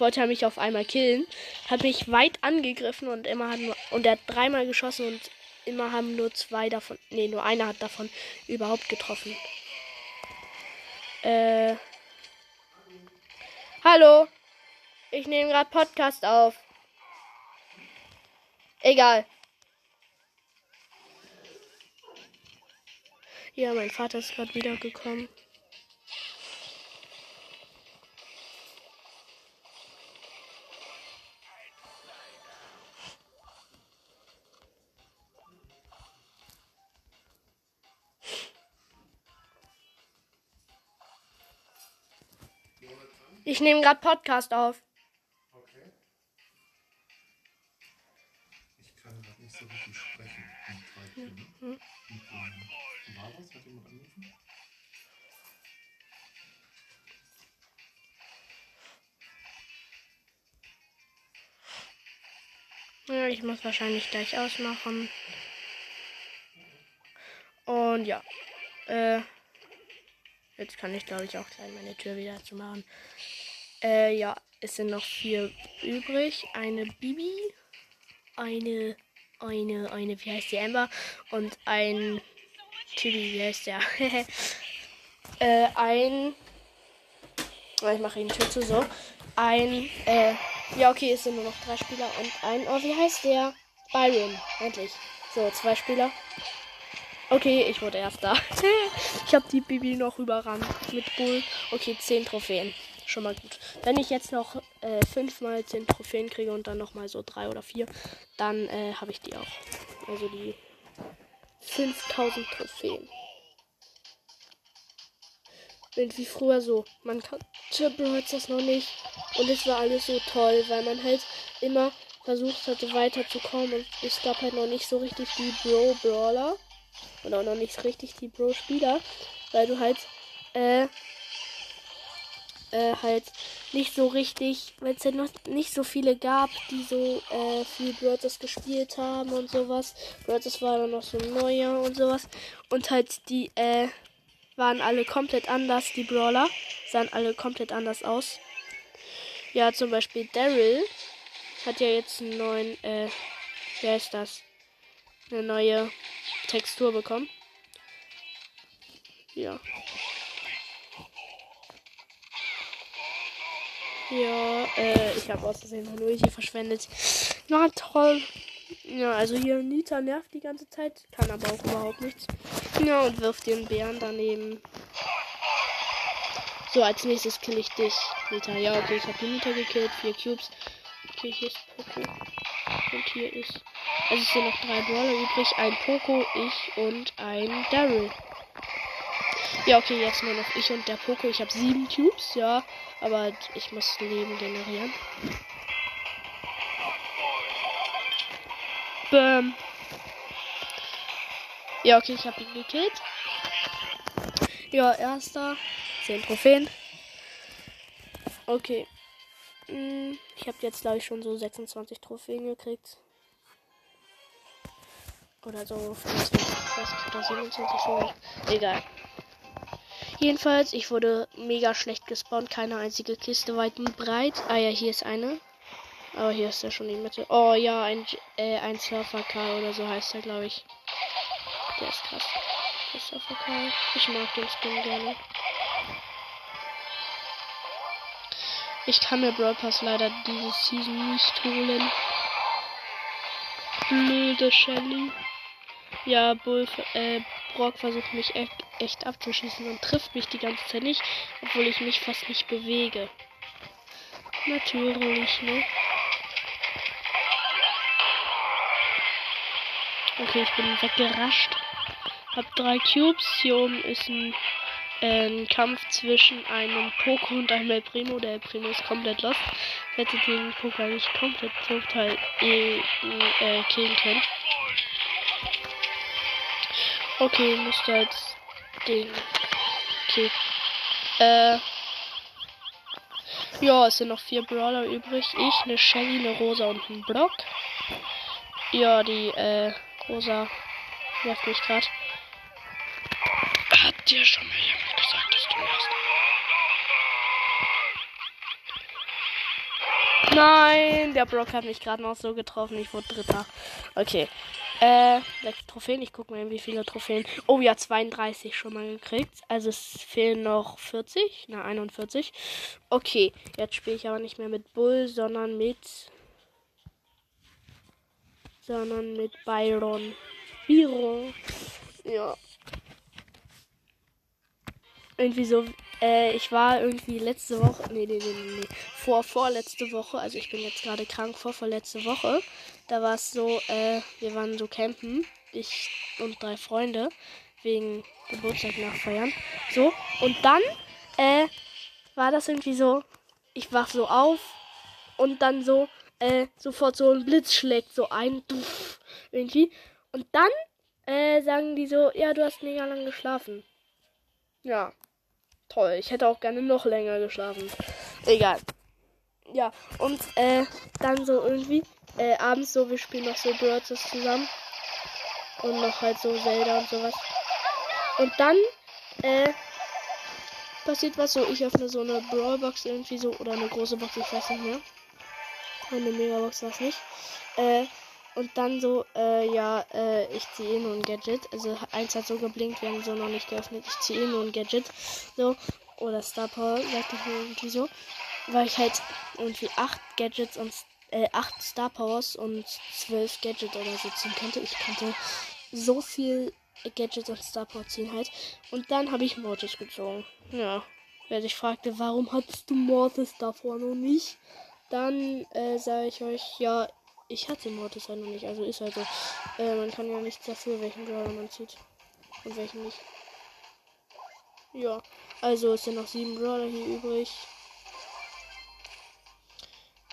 wollte er mich auf einmal killen, hat mich weit angegriffen und immer hat nur, und er hat dreimal geschossen und immer haben nur zwei davon, nee, nur einer hat davon überhaupt getroffen. Äh. Hallo. Ich nehme gerade Podcast auf. Egal. Ja, mein Vater ist gerade wiedergekommen. Ich nehme gerade Podcast auf. Okay. Ich kann gerade nicht so richtig sprechen. Ähm, war was? Hat jemand angerufen? Ja, ich muss wahrscheinlich gleich ausmachen. Und ja. Äh, jetzt kann ich glaube ich auch gleich meine Tür wieder zumachen. Äh, ja, es sind noch vier übrig. Eine Bibi, eine, eine, eine, wie heißt die Amber? Und ein Tibi, wie heißt der? äh, ein. Ich mache ihn Tür zu so. Ein, äh, ja, okay, es sind nur noch drei Spieler und ein, oh, wie heißt der? Byron, endlich. So, zwei Spieler. Okay, ich wurde erster. ich habe die Bibi noch überrannt mit Bull. Okay, zehn Trophäen. Schon mal gut. Wenn ich jetzt noch äh, fünfmal zehn Trophäen kriege und dann nochmal so drei oder vier, dann äh, habe ich die auch. Also die 5000 Trophäen. Und wie früher so. Man kannte Brawl das noch nicht. Und es war alles so toll, weil man halt immer versucht hatte weiterzukommen und es gab halt noch nicht so richtig die Bro-Brawler. Und auch noch nicht richtig die Bro-Spieler. Weil du halt, äh, äh, halt nicht so richtig, weil es halt noch nicht so viele gab, die so äh, viel Brothers gespielt haben und sowas. Brothers war dann noch so neuer und sowas. Und halt die, äh, waren alle komplett anders, die Brawler. Sahen alle komplett anders aus. Ja, zum Beispiel Daryl hat ja jetzt einen neuen, äh, wer ist das? Eine neue Textur bekommen. Ja. Ja, äh, ich habe aus Versehen nur hier verschwendet. Na toll. Ja, also hier Nita nervt die ganze Zeit, kann aber auch überhaupt nichts. Ja, und wirft den Bären daneben. So, als nächstes kill ich dich, Nita. Ja, okay, ich habe die Nita gekillt, vier Cubes. Okay, hier ist Poco. Und hier ist. Also es sind noch drei Brawler übrig. Ein Poco, ich und ein Daryl. Ja, okay, jetzt nur noch ich und der Poco. Ich habe sieben Cubes, ja. Aber ich muss Leben generieren. Bäm. Ja, okay, ich habe ihn gekillt. Ja, erster. 10 Trophäen. Okay. Hm, ich habe jetzt, glaube ich, schon so 26 Trophäen gekriegt. Oder so 25, oder 27 schon. Egal. Jedenfalls, ich wurde mega schlecht gespawnt. Keine einzige Kiste weit und breit. Ah ja, hier ist eine. Aber hier ist ja schon die Mitte. Oh ja, ein, äh, ein Surfer K oder so heißt er, glaube ich. Der ist krass. Der Surfer K. Ich mag den Skin gerne. Ich kann mir Brawl Pass leider diese Season nicht holen. Blöde Shelly. Ja, Bull, äh, Brock versucht mich echt, echt abzuschießen und trifft mich die ganze Zeit nicht, obwohl ich mich fast nicht bewege. Natürlich, ne? Okay, ich bin weggerascht. Hab drei Cubes. Hier oben ist ein, äh, ein Kampf zwischen einem Poco und einem El Primo. Der El Primo ist komplett lost. Hätte den Poco eigentlich komplett total äh, äh, killen können. Okay, müsste jetzt den. Okay. Äh. Ja, es sind noch vier Brawler übrig. Ich, eine Shelly, eine Rosa und ein Block. Ja, die, äh, Rosa nervt mich gerade. Hat dir schon mal jemand gesagt, dass du nervst? Nein, der Brock hat mich gerade noch so getroffen. Ich wurde Dritter. Okay. Äh, sechs Trophäen. Ich gucke mal, wie viele Trophäen. Oh ja, 32 schon mal gekriegt. Also es fehlen noch 40. Na, 41. Okay, jetzt spiele ich aber nicht mehr mit Bull, sondern mit. Sondern mit Byron. Byron. Ja. Irgendwie so. Äh, ich war irgendwie letzte Woche. Nee, nee, nee, nee. Vor, vorletzte Woche. Also ich bin jetzt gerade krank. Vor, vorletzte Woche da war es so, äh, wir waren so campen, ich und drei Freunde, wegen Geburtstag nachfeiern. So, und dann, äh, war das irgendwie so, ich wach so auf und dann so, äh, sofort so ein Blitz schlägt so ein, duff, irgendwie. Und dann, äh, sagen die so, ja, du hast mega lang geschlafen. Ja, toll. Ich hätte auch gerne noch länger geschlafen. Egal. Ja, und, äh, dann so irgendwie, äh, abends so, wir spielen noch so Birds zusammen. Und noch halt so Zelda und sowas. Und dann, äh, passiert was so, ich öffne so eine Brawlbox irgendwie so, oder eine große Box, ich weiß nicht mehr. Eine Megabox war es nicht. Äh, und dann so, äh, ja, äh, ich ziehe eh nur ein Gadget. Also eins hat so geblinkt, wir haben so noch nicht geöffnet. Ich ziehe eh nur ein Gadget. So. Oder Star Power, sagte ich mir irgendwie so. Weil ich halt irgendwie acht Gadgets und äh, 8 Star Powers und 12 Gadgets oder so ziehen könnte. Ich könnte so viel Gadgets und Star Power ziehen halt. Und dann habe ich Mortis gezogen. Ja. Wer sich fragte, warum hattest du Mortis davor noch nicht? Dann äh, sage ich euch, ja, ich hatte Mortis halt noch nicht. Also ist halt so. Äh, man kann ja nichts dafür, welchen Brawler man zieht. Und welchen nicht. Ja, also es sind noch sieben Brawler hier übrig.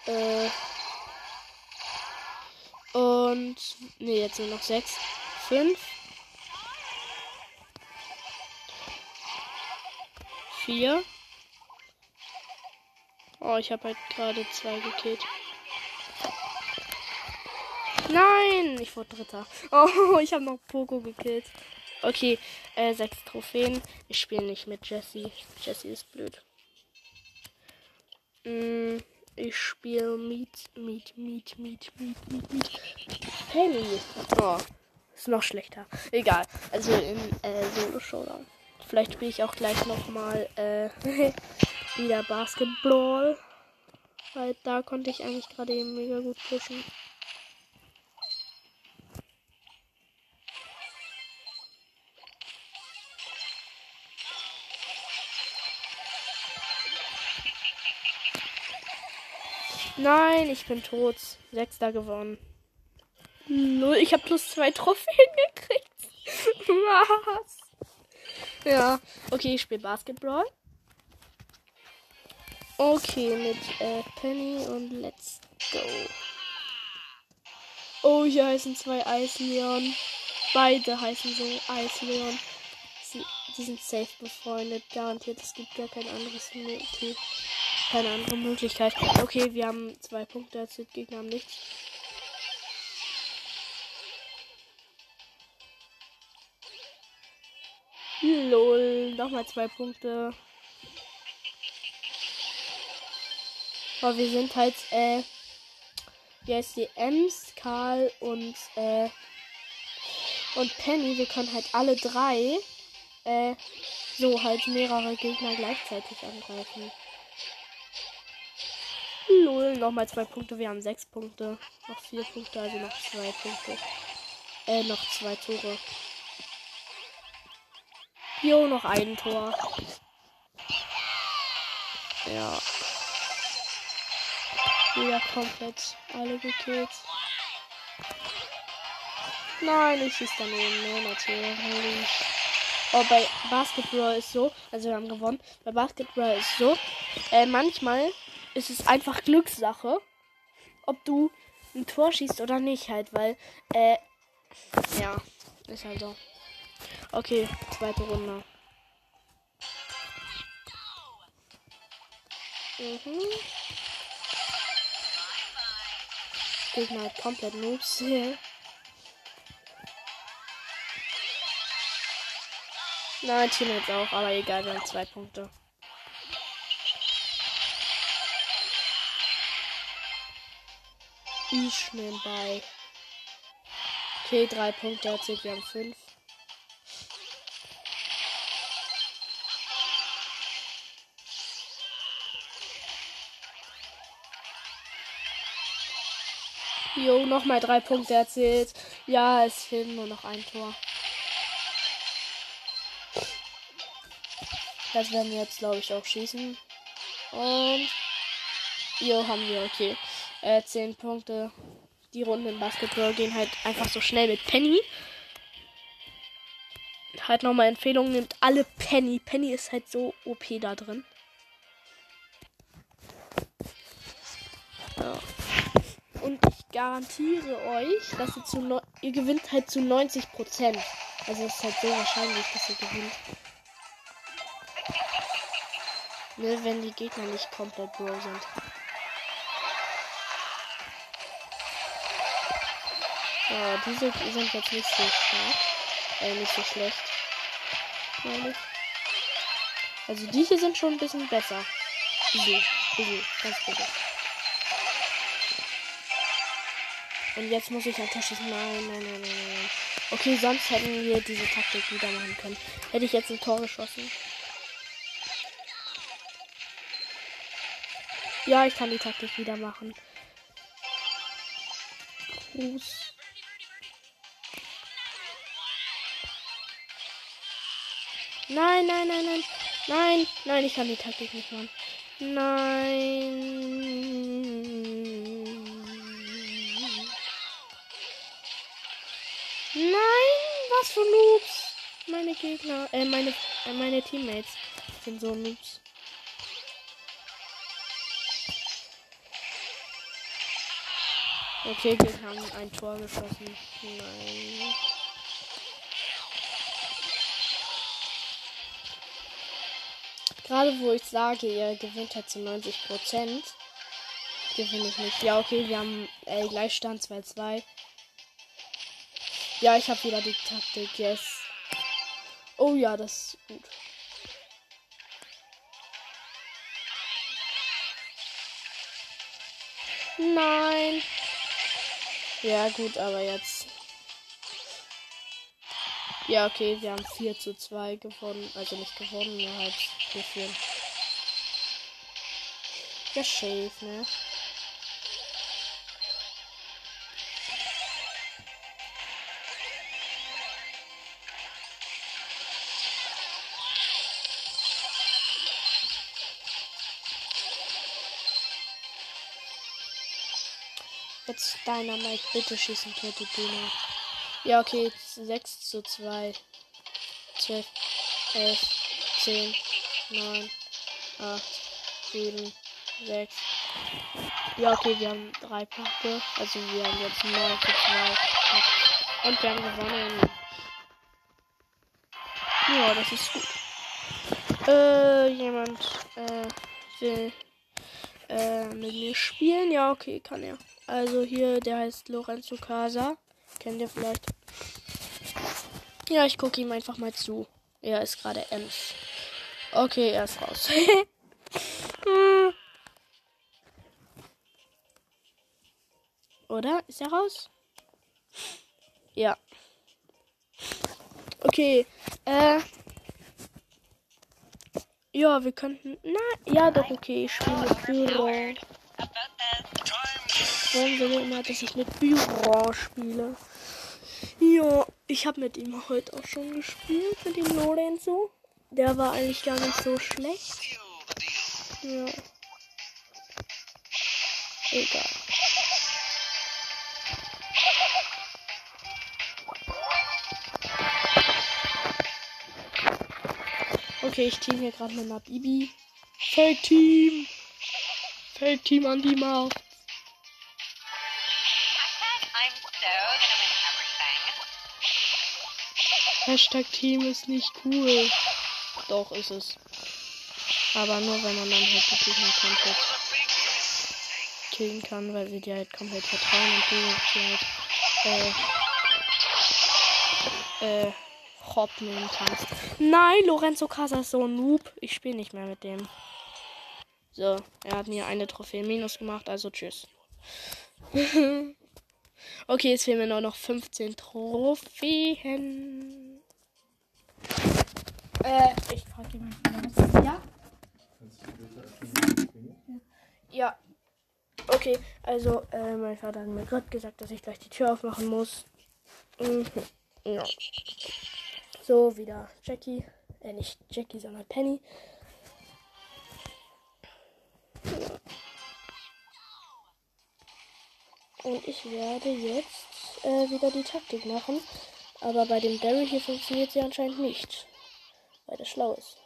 Äh, und. Ne, jetzt nur noch sechs. Fünf. Vier. Oh, ich habe halt gerade zwei gekillt. Nein, ich wurde Dritter. Oh, ich habe noch Poco gekillt. Okay, äh, sechs Trophäen. Ich spiele nicht mit Jesse. Jesse ist blöd. Mm. Ich spiele Meet, Meet, Meet, Meet, Meet, Meet, Meet. Penny. Oh, ist noch schlechter. Egal. Also in äh, Solo Showdown. Vielleicht spiele ich auch gleich nochmal äh, wieder Basketball. Weil da konnte ich eigentlich gerade eben mega gut pushen. Nein, ich bin tot. Sechster gewonnen. Null. Ich habe plus zwei Trophäen gekriegt. Was? Ja. Okay, ich spiele Basketball. Okay, mit äh, Penny und let's go. Oh, hier heißen zwei Eisleon. Beide heißen so Eisleon. Sie, die sind safe befreundet. Garantiert, es gibt gar kein anderes Motiv keine andere Möglichkeit. Okay, wir haben zwei Punkte als Gegner haben nichts. Lol, nochmal zwei Punkte. Aber wir sind halt, äh, wie heißt die? Ems, Karl und, äh, und Penny. Wir können halt alle drei, äh, so halt mehrere Gegner gleichzeitig angreifen. Lol, nochmal zwei Punkte. Wir haben sechs Punkte. Noch vier Punkte, also noch zwei Punkte. Äh, noch zwei Tore. Jo, noch ein Tor. Ja. Wieder komplett alle gekillt. Nein, ich schieße daneben. Nee, natürlich. Oh, bei Basketball ist so, also wir haben gewonnen. Bei Basketball ist so, äh, manchmal ist es einfach Glückssache, ob du ein Tor schießt oder nicht halt, weil, äh, ja, ist halt so. Okay, zweite Runde. Mhm. Gegner halt komplett Noobs. Nein, Team jetzt auch, aber egal, wir haben zwei Punkte. Ich nehme bei. Okay, drei Punkte erzielt, wir haben fünf. Jo, nochmal drei Punkte erzählt. Ja, es fehlt nur noch ein Tor. Das werden wir jetzt, glaube ich, auch schießen. Und. Jo, haben wir, okay. Äh, zehn Punkte. Die Runden im Basketball gehen halt einfach so schnell mit Penny. Halt nochmal Empfehlung, nimmt alle Penny. Penny ist halt so OP da drin. Ja. Und ich garantiere euch, dass ihr zu no ihr gewinnt halt zu 90 Prozent. Also es ist halt so wahrscheinlich, dass ihr gewinnt. Ne, wenn die Gegner nicht komplett bro sind. Ja, diese sind jetzt nicht so stark. Äh, nicht so schlecht. Ich. Also die hier sind schon ein bisschen besser. Easy. Easy. Ganz bitte. Und jetzt muss ich schießen. Nein, nein, nein, nein, nein. Okay, sonst hätten wir diese Taktik wieder machen können. Hätte ich jetzt ein Tor geschossen. Ja, ich kann die Taktik wieder machen. Gruß. Nein, nein, nein, nein. Nein, nein, ich kann die Taktik nicht machen. Nein. Nein, was für Noobs. Meine Gegner, äh, meine, äh, meine Teammates sind so Noobs. Okay, wir haben ein Tor geschossen. Nein. Gerade wo ich sage, ihr gewinnt halt zu 90 Prozent, gewinne ich nicht. Ja, okay, wir haben äh, Gleichstand 2-2. Ja, ich habe wieder die Taktik, yes. Oh ja, das ist gut. Nein. Ja, gut, aber jetzt. Ja, okay, wir haben 4 zu 2 gewonnen. Also nicht gewonnen, nur halt geführt. Ja, safe, ne? Jetzt Dynamite, bitte schießen, tote Dino. Ja, okay, 6 zu 2. 12, 11, 10, 9, 8, 7, 6. Ja, okay, wir haben 3 Punkte. Also wir haben jetzt 9 zu 2. Und wir haben gewonnen. Ja, das ist gut. Äh, jemand äh, will äh, mit mir spielen. Ja, okay, kann er. Also hier, der heißt Lorenzo Casa. Kennt ihr vielleicht? Ja, ich gucke ihm einfach mal zu. Er ist gerade Ems. Okay, er ist raus. Oder? Ist er raus? Ja. Okay. Äh. Ja, wir könnten. Na, ja, doch, okay. Ich spiele mit Büro. Warum will er immer, dass ich mit Büro spiele? Ja, ich habe mit ihm heute auch schon gespielt, mit dem Lorenzo. Der war eigentlich gar nicht so schlecht. Ja. Egal. Okay, ich team hier gerade mit einer Bibi. Feldteam! Feldteam an die Macht. Hashtag Team ist nicht cool. Doch, ist es. Aber nur, wenn man dann halt die Gegner komplett killen kann, weil sie dir halt komplett vertrauen und du sie halt, äh, äh, Hop nehmen kannst. Nein, Lorenzo Casa ist so ein Noob. Ich spiele nicht mehr mit dem. So, er hat mir eine Trophäe minus gemacht, also tschüss. Okay, jetzt fehlen mir nur noch 15 Trophäen. Äh, ich frage jemanden. Ja? Ja. Okay, also äh, mein Vater hat mir gerade gesagt, dass ich gleich die Tür aufmachen muss. Mhm. Ja. So, wieder Jackie. Äh, nicht Jackie, sondern Penny. Und ich werde jetzt äh, wieder die Taktik machen. Aber bei dem Daryl hier funktioniert sie anscheinend nicht. Weil der schlau ist.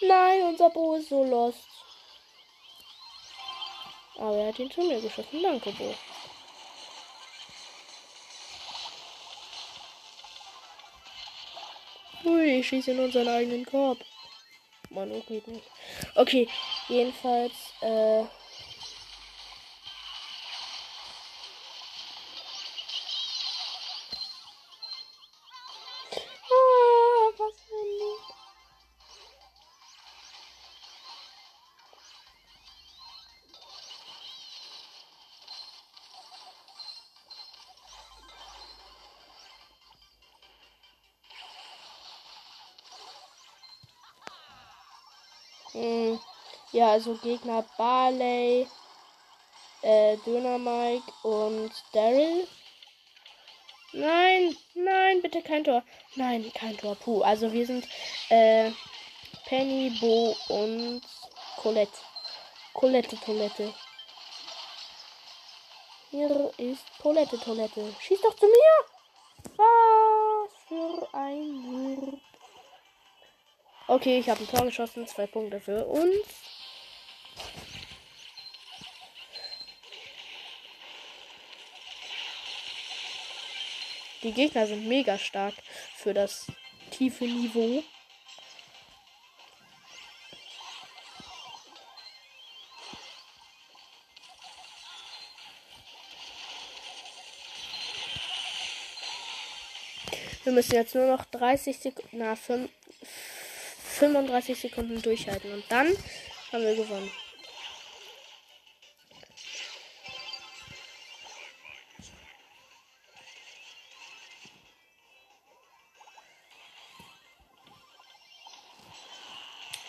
Nein, unser Bo ist so lost. Aber er hat ihn zu mir geschossen. Danke, Bo. Ui, ich schieße in unseren eigenen Korb. Mann, oh, geht nicht. Okay, jedenfalls, äh. Also Gegner Barley, äh, Döner Mike und Daryl. Nein, nein, bitte kein Tor. Nein, kein Tor. Puh, also wir sind äh, Penny, Bo und Colette. Colette Toilette. Hier ist Colette Toilette. Schieß doch zu mir! Was für ein Wurf. Okay, ich habe ein Tor geschossen. Zwei Punkte für uns. Die Gegner sind mega stark für das tiefe Niveau. Wir müssen jetzt nur noch 30 Sekunden, na, 5, 35 Sekunden durchhalten und dann haben wir gewonnen.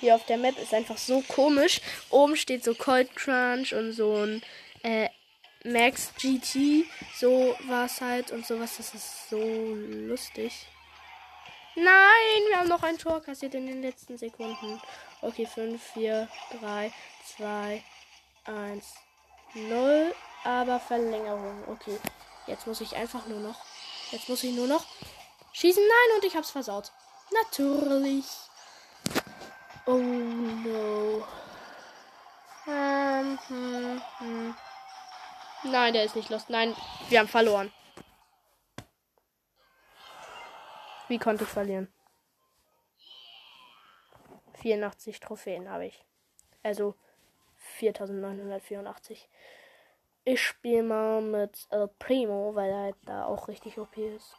Hier auf der Map ist einfach so komisch. Oben steht so Cold Crunch und so ein äh, Max GT. So war es halt und sowas. Das ist so lustig. Nein, wir haben noch ein Tor kassiert in den letzten Sekunden. Okay, 5, 4, 3, 2, 1, 0. Aber Verlängerung. Okay, jetzt muss ich einfach nur noch. Jetzt muss ich nur noch schießen. Nein, und ich hab's versaut. Natürlich. Oh no. Ähm, hm, hm. Nein, der ist nicht los. Nein, wir haben verloren. Wie konnte ich verlieren? 84 Trophäen habe ich. Also 4984. Ich spiele mal mit El Primo, weil er halt da auch richtig OP ist.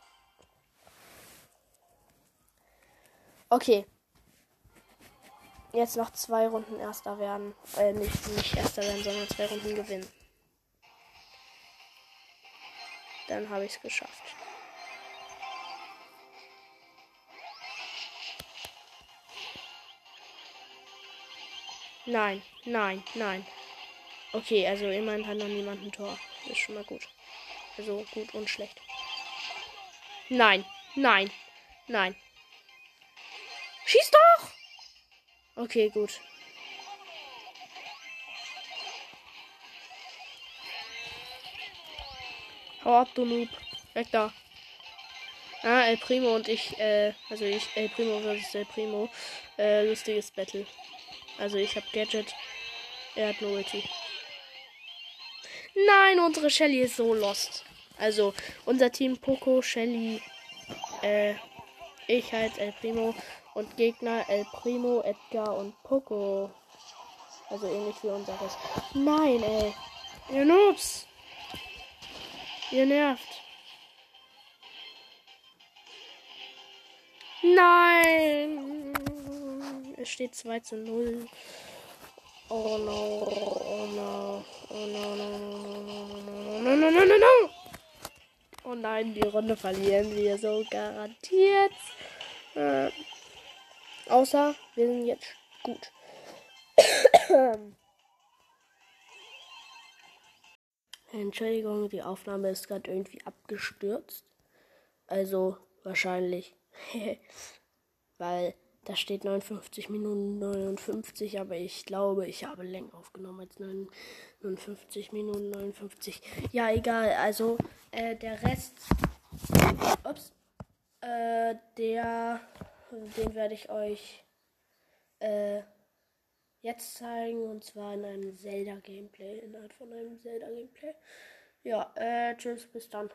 Okay. Jetzt noch zwei Runden Erster werden. Äh, nicht, nicht Erster werden, sondern zwei Runden gewinnen. Dann habe ich es geschafft. Nein, nein, nein. Okay, also immerhin hat noch niemand ein Tor. Ist schon mal gut. Also gut und schlecht. Nein, nein, nein. Schieß doch! Okay, gut. Hau ab, du Noob. Weg da. Ah, El Primo und ich, äh, also ich, El Primo versus El Primo. Äh, lustiges Battle. Also ich habe Gadget. Er hat nur. Nein, unsere Shelly ist so lost. Also unser Team Poco, Shelly, äh, ich halt El Primo und Gegner El Primo, Edgar und Poco. Also ähnlich wie unseres. Nein, ey. Ihr Noobs. Ihr nervt. Nein. Es steht 2 zu 0. Oh no, oh no, oh no, no, no, no, no, no, no, no, no, no. Oh nein, die Runde verlieren wir so garantiert. Äh, außer wir sind jetzt gut. Entschuldigung, die Aufnahme ist gerade irgendwie abgestürzt. Also wahrscheinlich. Weil da steht 59 Minuten 59, aber ich glaube, ich habe länger aufgenommen als 59 Minuten 59. Ja, egal. Also äh, der Rest, ups, äh, der, den werde ich euch äh, jetzt zeigen und zwar in einem Zelda Gameplay, innerhalb von einem Zelda Gameplay. Ja, äh, tschüss, bis dann.